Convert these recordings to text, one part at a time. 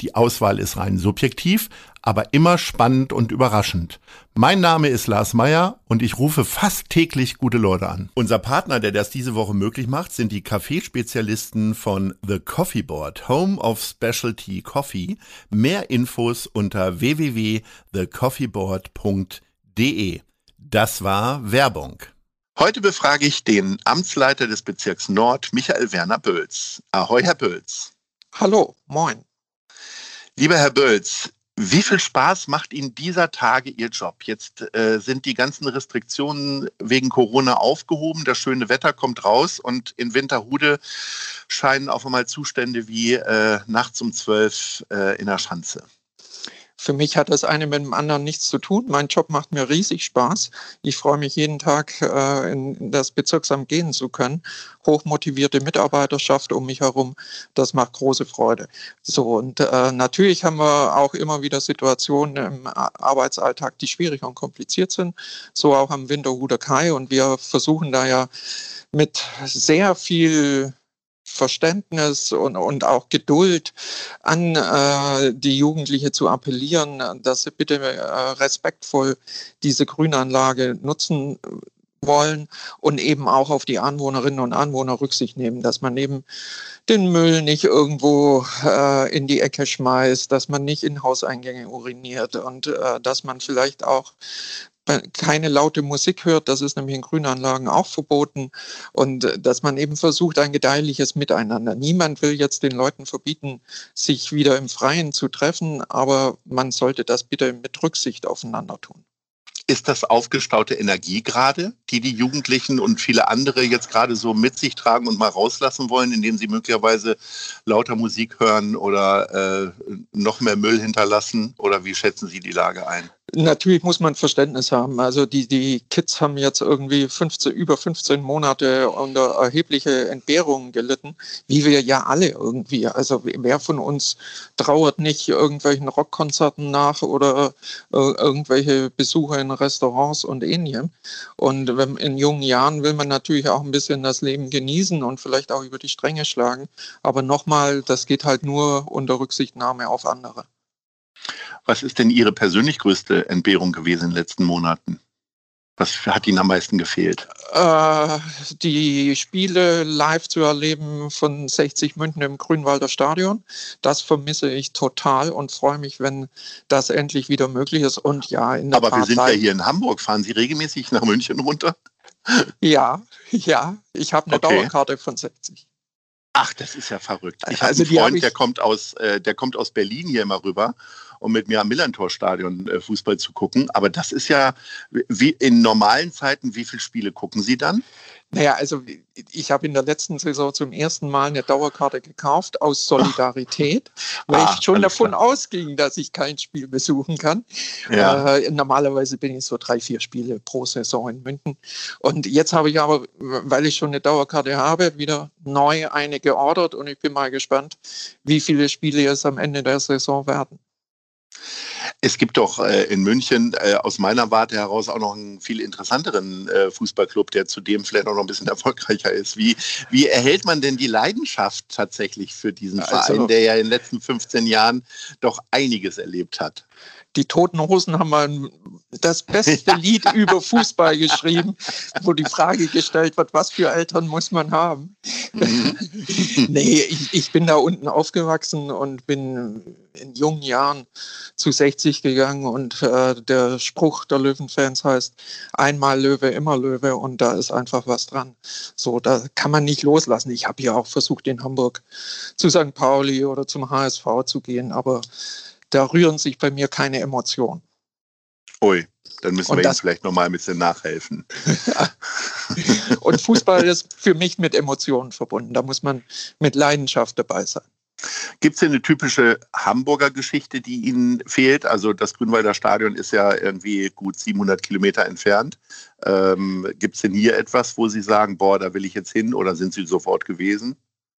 Die Auswahl ist rein subjektiv, aber immer spannend und überraschend. Mein Name ist Lars Meyer und ich rufe fast täglich gute Leute an. Unser Partner, der das diese Woche möglich macht, sind die Kaffeespezialisten von The Coffee Board, Home of Specialty Coffee. Mehr Infos unter www.thecoffeeboard.de. Das war Werbung. Heute befrage ich den Amtsleiter des Bezirks Nord, Michael Werner Bölz. Ahoi, Herr Bölz. Hallo, moin. Lieber Herr Bölz, wie viel Spaß macht Ihnen dieser Tage Ihr Job? Jetzt äh, sind die ganzen Restriktionen wegen Corona aufgehoben, das schöne Wetter kommt raus und in Winterhude scheinen auf einmal Zustände wie äh, nachts um zwölf äh, in der Schanze. Für mich hat das eine mit dem anderen nichts zu tun. Mein Job macht mir riesig Spaß. Ich freue mich jeden Tag, äh, in das Bezirksamt gehen zu können. Hochmotivierte Mitarbeiterschaft um mich herum, das macht große Freude. So, und äh, natürlich haben wir auch immer wieder Situationen im Arbeitsalltag, die schwierig und kompliziert sind. So auch am Winterhuder Kai. Und wir versuchen da ja mit sehr viel Verständnis und, und auch Geduld an äh, die Jugendliche zu appellieren, dass sie bitte äh, respektvoll diese Grünanlage nutzen wollen und eben auch auf die Anwohnerinnen und Anwohner Rücksicht nehmen, dass man eben den Müll nicht irgendwo äh, in die Ecke schmeißt, dass man nicht in Hauseingänge uriniert und äh, dass man vielleicht auch keine laute Musik hört. Das ist nämlich in Grünanlagen auch verboten. Und äh, dass man eben versucht, ein gedeihliches Miteinander. Niemand will jetzt den Leuten verbieten, sich wieder im Freien zu treffen, aber man sollte das bitte mit Rücksicht aufeinander tun. Ist das aufgestaute Energie gerade, die die Jugendlichen und viele andere jetzt gerade so mit sich tragen und mal rauslassen wollen, indem sie möglicherweise lauter Musik hören oder äh, noch mehr Müll hinterlassen? Oder wie schätzen Sie die Lage ein? Natürlich muss man Verständnis haben. Also die, die Kids haben jetzt irgendwie 15, über 15 Monate unter erhebliche Entbehrungen gelitten, wie wir ja alle irgendwie. Also wer von uns trauert nicht irgendwelchen Rockkonzerten nach oder äh, irgendwelche Besuche in Restaurants und ähnlichem. Und wenn, in jungen Jahren will man natürlich auch ein bisschen das Leben genießen und vielleicht auch über die Stränge schlagen. Aber nochmal, das geht halt nur unter Rücksichtnahme auf andere. Was ist denn Ihre persönlich größte Entbehrung gewesen in den letzten Monaten? Was hat Ihnen am meisten gefehlt? Äh, die Spiele live zu erleben von 60 München im Grünwalder Stadion. Das vermisse ich total und freue mich, wenn das endlich wieder möglich ist. Und ja, in der Aber Tat wir sind ja hier in Hamburg. Fahren Sie regelmäßig nach München runter? Ja, ja. Ich habe eine okay. Dauerkarte von 60. Ach, das ist ja verrückt. Ich also habe einen Freund, hab der kommt aus, äh, der kommt aus Berlin hier immer rüber um mit mir am Millantor-Stadion äh, Fußball zu gucken. Aber das ist ja wie in normalen Zeiten, wie viele Spiele gucken Sie dann? Naja, also ich habe in der letzten Saison zum ersten Mal eine Dauerkarte gekauft aus Solidarität, weil ah, ich schon davon klar. ausging, dass ich kein Spiel besuchen kann. Ja. Äh, normalerweise bin ich so drei, vier Spiele pro Saison in München. Und jetzt habe ich aber, weil ich schon eine Dauerkarte habe, wieder neu eine geordert und ich bin mal gespannt, wie viele Spiele es am Ende der Saison werden. Es gibt doch äh, in München äh, aus meiner Warte heraus auch noch einen viel interessanteren äh, Fußballclub, der zudem vielleicht auch noch ein bisschen erfolgreicher ist. Wie, wie erhält man denn die Leidenschaft tatsächlich für diesen also, Verein, der ja in den letzten 15 Jahren doch einiges erlebt hat? Die Toten Hosen haben mal das beste Lied über Fußball geschrieben, wo die Frage gestellt wird, was für Eltern muss man haben? Mhm. nee, ich, ich, bin da unten aufgewachsen und bin in jungen Jahren zu 60 gegangen und äh, der Spruch der Löwenfans heißt, einmal Löwe, immer Löwe und da ist einfach was dran. So, da kann man nicht loslassen. Ich habe ja auch versucht, in Hamburg zu St. Pauli oder zum HSV zu gehen, aber da rühren sich bei mir keine Emotionen. Ui, dann müssen und wir das, Ihnen vielleicht nochmal ein bisschen nachhelfen. und Fußball ist für mich mit Emotionen verbunden. Da muss man mit Leidenschaft dabei sein. Gibt es denn eine typische Hamburger Geschichte, die Ihnen fehlt? Also das Grünwalder Stadion ist ja irgendwie gut 700 Kilometer entfernt. Ähm, Gibt es denn hier etwas, wo Sie sagen, boah, da will ich jetzt hin oder sind Sie sofort gewesen?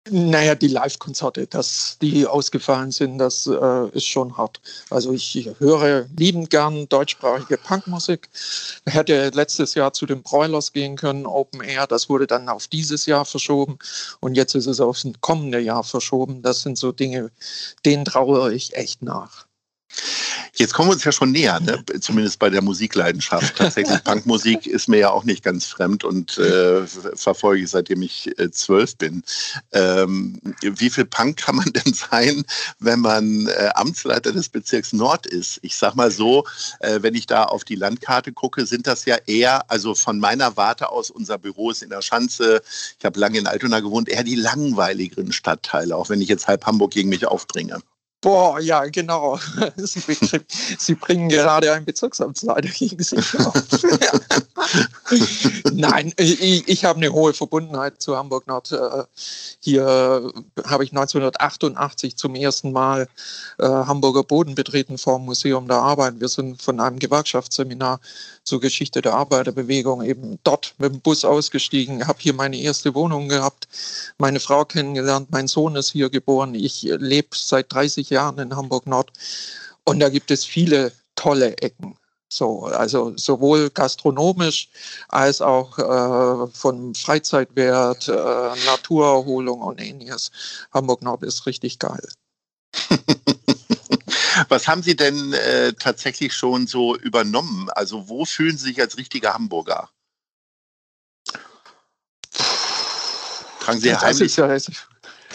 Naja, die Live-Konzerte, dass die ausgefallen sind, das äh, ist schon hart. Also ich höre liebend gern deutschsprachige Punkmusik. Hätte letztes Jahr zu den Broilers gehen können, Open Air. Das wurde dann auf dieses Jahr verschoben und jetzt ist es aufs kommende Jahr verschoben. Das sind so Dinge, denen trauere ich echt nach. Jetzt kommen wir uns ja schon näher, ne? zumindest bei der Musikleidenschaft. Tatsächlich, Punkmusik ist mir ja auch nicht ganz fremd und äh, verfolge ich seitdem ich äh, zwölf bin. Ähm, wie viel Punk kann man denn sein, wenn man äh, Amtsleiter des Bezirks Nord ist? Ich sag mal so, äh, wenn ich da auf die Landkarte gucke, sind das ja eher, also von meiner Warte aus, unser Büro ist in der Schanze, ich habe lange in Altona gewohnt, eher die langweiligeren Stadtteile, auch wenn ich jetzt halb Hamburg gegen mich aufbringe. Boah, ja, genau. Sie, Sie bringen gerade einen Bezirksamtsleiter gegen sich auf. Nein, ich, ich, habe eine hohe Verbundenheit zu Hamburg Nord. Äh, hier habe ich 1988 zum ersten Mal äh, Hamburger Boden betreten vor dem Museum der Arbeit. Wir sind von einem Gewerkschaftsseminar zur Geschichte der Arbeiterbewegung eben dort mit dem Bus ausgestiegen, habe hier meine erste Wohnung gehabt, meine Frau kennengelernt, mein Sohn ist hier geboren. Ich lebe seit 30 Jahren in Hamburg Nord und da gibt es viele tolle Ecken. So, also sowohl gastronomisch als auch äh, von Freizeitwert, äh, Naturerholung und ähnliches. Hamburg Nord ist richtig geil. Was haben Sie denn äh, tatsächlich schon so übernommen? Also wo fühlen Sie sich als richtiger Hamburger? Tragen Sie heimlich, ja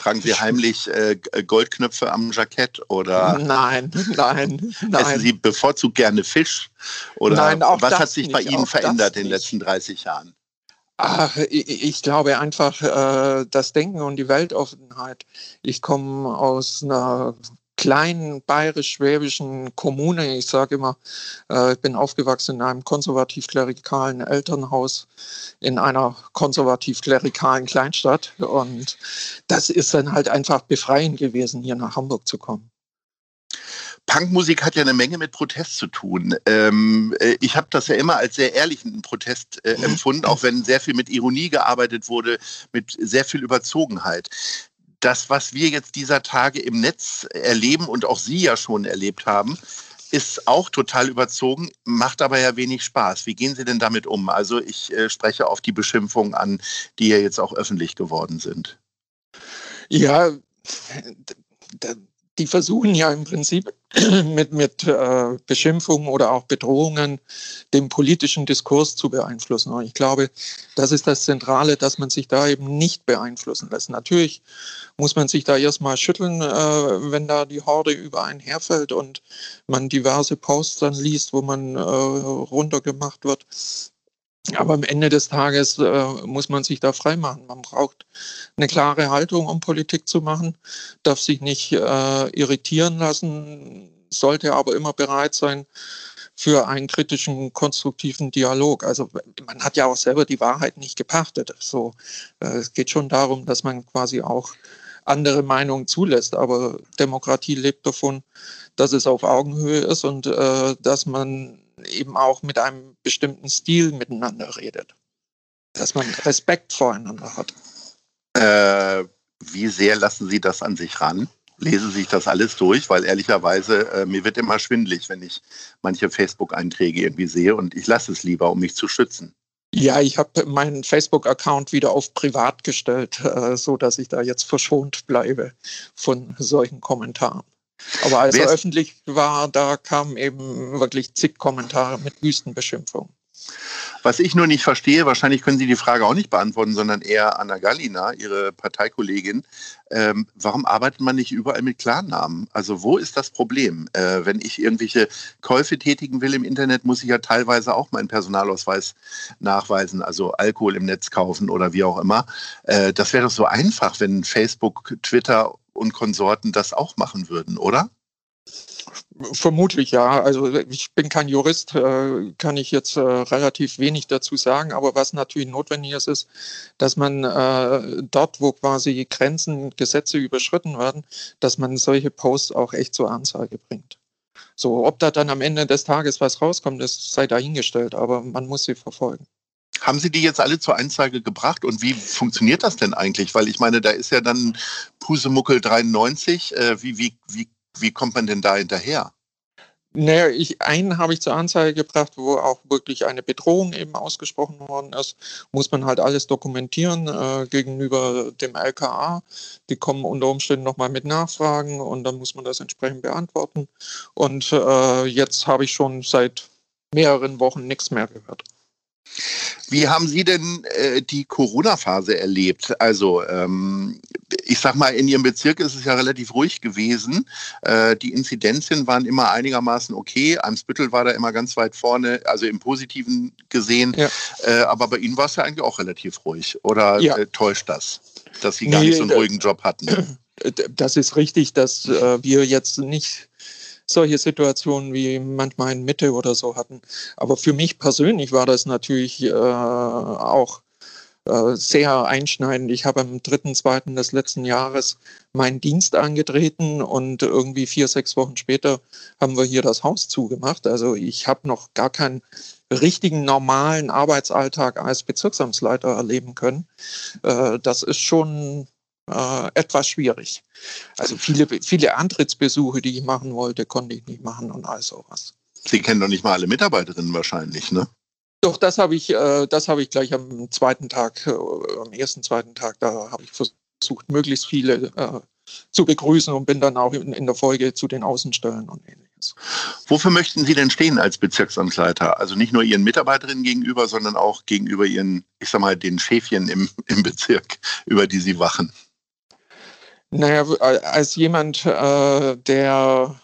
tragen Sie heimlich äh, Goldknöpfe am Jackett oder? Nein, nein, nein. Essen Sie bevorzugt gerne Fisch? Oder nein, auch was hat sich nicht, bei Ihnen verändert in den letzten 30 Jahren? Ach, ich, ich glaube einfach äh, das Denken und die Weltoffenheit. Ich komme aus einer kleinen bayerisch-schwäbischen Kommune. Ich sage immer, äh, ich bin aufgewachsen in einem konservativ-klerikalen Elternhaus in einer konservativ-klerikalen Kleinstadt. Und das ist dann halt einfach befreiend gewesen, hier nach Hamburg zu kommen. Punkmusik hat ja eine Menge mit Protest zu tun. Ähm, äh, ich habe das ja immer als sehr ehrlichen Protest äh, empfunden, auch wenn sehr viel mit Ironie gearbeitet wurde, mit sehr viel Überzogenheit das, was wir jetzt dieser Tage im Netz erleben und auch Sie ja schon erlebt haben, ist auch total überzogen, macht aber ja wenig Spaß. Wie gehen Sie denn damit um? Also ich äh, spreche auf die Beschimpfungen an, die ja jetzt auch öffentlich geworden sind. Ja, die versuchen ja im Prinzip mit, mit äh, Beschimpfungen oder auch Bedrohungen den politischen Diskurs zu beeinflussen. Und ich glaube, das ist das Zentrale, dass man sich da eben nicht beeinflussen lässt. Natürlich muss man sich da erstmal schütteln, äh, wenn da die Horde über einen herfällt und man diverse Posts dann liest, wo man äh, runtergemacht wird. Aber am Ende des Tages äh, muss man sich da freimachen. Man braucht eine klare Haltung, um Politik zu machen, darf sich nicht äh, irritieren lassen, sollte aber immer bereit sein für einen kritischen, konstruktiven Dialog. Also man hat ja auch selber die Wahrheit nicht gepachtet. So, äh, es geht schon darum, dass man quasi auch andere Meinungen zulässt. Aber Demokratie lebt davon, dass es auf Augenhöhe ist und äh, dass man eben auch mit einem bestimmten Stil miteinander redet. Dass man Respekt voreinander hat. Äh, wie sehr lassen Sie das an sich ran? Lesen Sie sich das alles durch? Weil ehrlicherweise, äh, mir wird immer schwindlig, wenn ich manche Facebook-Einträge irgendwie sehe und ich lasse es lieber, um mich zu schützen. Ja, ich habe meinen Facebook-Account wieder auf privat gestellt, äh, so dass ich da jetzt verschont bleibe von solchen Kommentaren. Aber als er öffentlich war, da kamen eben wirklich zig Kommentare mit Wüstenbeschimpfungen. Was ich nur nicht verstehe, wahrscheinlich können Sie die Frage auch nicht beantworten, sondern eher Anna Gallina, Ihre Parteikollegin. Ähm, warum arbeitet man nicht überall mit Klarnamen? Also wo ist das Problem? Äh, wenn ich irgendwelche Käufe tätigen will im Internet, muss ich ja teilweise auch meinen Personalausweis nachweisen, also Alkohol im Netz kaufen oder wie auch immer. Äh, das wäre doch so einfach, wenn Facebook, Twitter und Konsorten das auch machen würden, oder? Vermutlich ja. Also ich bin kein Jurist, äh, kann ich jetzt äh, relativ wenig dazu sagen. Aber was natürlich notwendig ist, ist, dass man äh, dort, wo quasi Grenzen, Gesetze überschritten werden, dass man solche Posts auch echt zur Anzeige bringt. So, ob da dann am Ende des Tages was rauskommt, das sei dahingestellt, aber man muss sie verfolgen. Haben Sie die jetzt alle zur Anzeige gebracht und wie funktioniert das denn eigentlich? Weil ich meine, da ist ja dann Pusemuckel 93. Äh, wie, wie, wie wie kommt man denn da hinterher? Naja, ich, einen habe ich zur Anzeige gebracht, wo auch wirklich eine Bedrohung eben ausgesprochen worden ist. Muss man halt alles dokumentieren äh, gegenüber dem LKA. Die kommen unter Umständen nochmal mit Nachfragen und dann muss man das entsprechend beantworten. Und äh, jetzt habe ich schon seit mehreren Wochen nichts mehr gehört. Wie haben Sie denn äh, die Corona-Phase erlebt? Also ähm, ich sag mal, in Ihrem Bezirk ist es ja relativ ruhig gewesen. Äh, die Inzidenzien waren immer einigermaßen okay. Eimsbüttel war da immer ganz weit vorne, also im Positiven gesehen. Ja. Äh, aber bei Ihnen war es ja eigentlich auch relativ ruhig. Oder ja. Äh, täuscht das, dass Sie gar nee, nicht so einen ruhigen Job hatten? Das ist richtig, dass äh, wir jetzt nicht solche Situationen wie manchmal in Mitte oder so hatten. Aber für mich persönlich war das natürlich äh, auch äh, sehr einschneidend. Ich habe am 3.2. des letzten Jahres meinen Dienst angetreten und irgendwie vier, sechs Wochen später haben wir hier das Haus zugemacht. Also ich habe noch gar keinen richtigen normalen Arbeitsalltag als Bezirksamtsleiter erleben können. Äh, das ist schon äh, etwas schwierig. Also viele, viele Antrittsbesuche, die ich machen wollte, konnte ich nicht machen und all sowas. Sie kennen doch nicht mal alle Mitarbeiterinnen wahrscheinlich, ne? Doch, das habe ich, äh, das habe ich gleich am zweiten Tag, äh, am ersten, zweiten Tag, da habe ich versucht, möglichst viele äh, zu begrüßen und bin dann auch in, in der Folge zu den Außenstellen und ähnliches. Wofür möchten Sie denn stehen als Bezirksamtsleiter? Also nicht nur Ihren Mitarbeiterinnen gegenüber, sondern auch gegenüber Ihren, ich sag mal, den Schäfchen im, im Bezirk, über die Sie wachen. Naja, als jemand, äh, der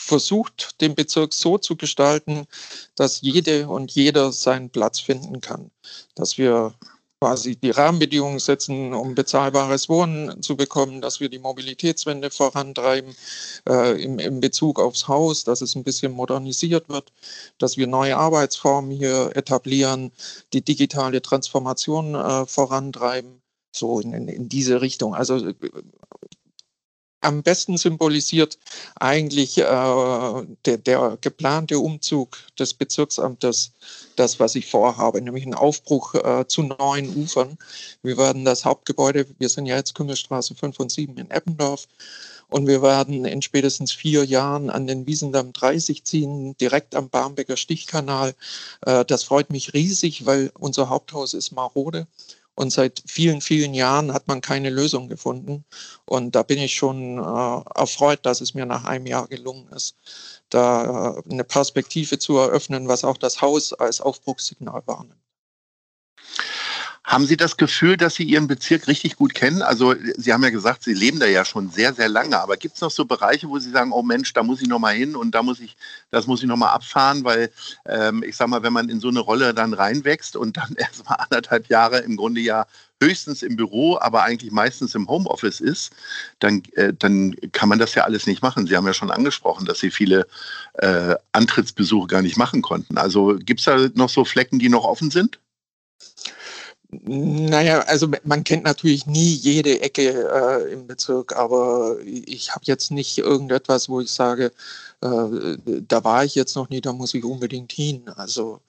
versucht, den Bezirk so zu gestalten, dass jede und jeder seinen Platz finden kann. Dass wir quasi die Rahmenbedingungen setzen, um bezahlbares Wohnen zu bekommen, dass wir die Mobilitätswende vorantreiben äh, im, im Bezug aufs Haus, dass es ein bisschen modernisiert wird, dass wir neue Arbeitsformen hier etablieren, die digitale Transformation äh, vorantreiben so in, in diese Richtung. Also äh, am besten symbolisiert eigentlich äh, der, der, geplante Umzug des Bezirksamtes das, was ich vorhabe, nämlich einen Aufbruch äh, zu neuen Ufern. Wir werden das Hauptgebäude, wir sind ja jetzt Kümmelstraße 5 und 7 in Eppendorf, und wir werden in spätestens vier Jahren an den Wiesendamm 30 ziehen, direkt am Barmbecker Stichkanal. Äh, das freut mich riesig, weil unser Haupthaus ist marode. Und seit vielen, vielen Jahren hat man keine Lösung gefunden. Und da bin ich schon äh, erfreut, dass es mir nach einem Jahr gelungen ist, da äh, eine Perspektive zu eröffnen, was auch das Haus als Aufbruchssignal wahrnimmt. Haben Sie das Gefühl, dass Sie Ihren Bezirk richtig gut kennen? Also Sie haben ja gesagt, Sie leben da ja schon sehr, sehr lange. Aber gibt es noch so Bereiche, wo Sie sagen, oh Mensch, da muss ich noch mal hin und da muss ich, das muss ich noch mal abfahren, weil ähm, ich sag mal, wenn man in so eine Rolle dann reinwächst und dann erst mal anderthalb Jahre im Grunde ja höchstens im Büro, aber eigentlich meistens im Homeoffice ist, dann, äh, dann kann man das ja alles nicht machen. Sie haben ja schon angesprochen, dass Sie viele äh, Antrittsbesuche gar nicht machen konnten. Also gibt es da noch so Flecken, die noch offen sind? Naja, also man kennt natürlich nie jede Ecke äh, im Bezirk, aber ich habe jetzt nicht irgendetwas, wo ich sage, äh, da war ich jetzt noch nie, da muss ich unbedingt hin. Also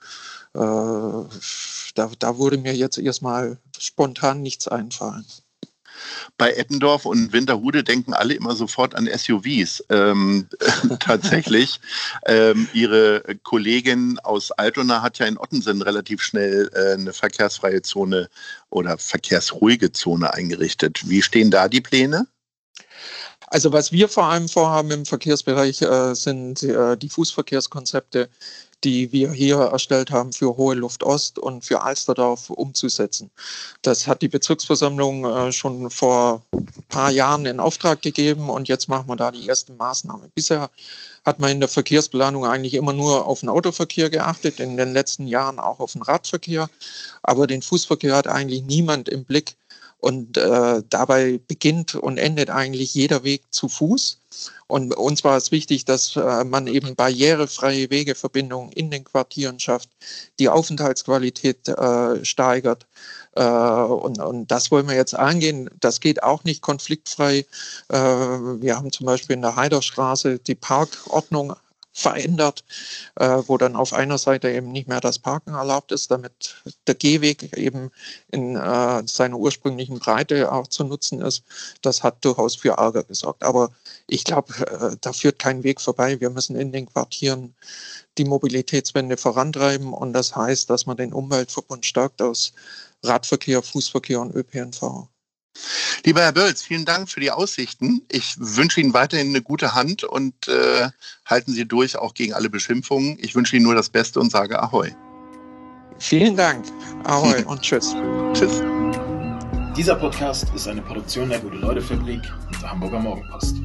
äh, da, da würde mir jetzt erstmal spontan nichts einfallen bei Eppendorf und Winterhude denken alle immer sofort an SUVs. Ähm, tatsächlich, ähm, ihre Kollegin aus Altona hat ja in Ottensen relativ schnell äh, eine verkehrsfreie Zone oder verkehrsruhige Zone eingerichtet. Wie stehen da die Pläne? Also was wir vor allem vorhaben im Verkehrsbereich äh, sind äh, die Fußverkehrskonzepte, die wir hier erstellt haben für Hohe Luft Ost und für Alsterdorf umzusetzen. Das hat die Bezirksversammlung äh, schon vor ein paar Jahren in Auftrag gegeben und jetzt machen wir da die ersten Maßnahmen. Bisher hat man in der Verkehrsplanung eigentlich immer nur auf den Autoverkehr geachtet, in den letzten Jahren auch auf den Radverkehr, aber den Fußverkehr hat eigentlich niemand im Blick. Und äh, dabei beginnt und endet eigentlich jeder Weg zu Fuß. Und uns war es wichtig, dass äh, man eben barrierefreie Wegeverbindungen in den Quartieren schafft, die Aufenthaltsqualität äh, steigert. Äh, und, und das wollen wir jetzt angehen. Das geht auch nicht konfliktfrei. Äh, wir haben zum Beispiel in der Heiderstraße die Parkordnung verändert, äh, wo dann auf einer Seite eben nicht mehr das Parken erlaubt ist, damit der Gehweg eben in äh, seiner ursprünglichen Breite auch zu nutzen ist. Das hat durchaus für Ärger gesorgt. Aber ich glaube, äh, da führt kein Weg vorbei. Wir müssen in den Quartieren die Mobilitätswende vorantreiben und das heißt, dass man den Umweltverbund stärkt aus Radverkehr, Fußverkehr und ÖPNV. Lieber Herr Bölz, vielen Dank für die Aussichten. Ich wünsche Ihnen weiterhin eine gute Hand und äh, halten Sie durch, auch gegen alle Beschimpfungen. Ich wünsche Ihnen nur das Beste und sage Ahoi. Vielen Dank. Ahoi und tschüss. Tschüss. Dieser Podcast ist eine Produktion der Gute-Leute-Fabrik und der Hamburger Morgenpost.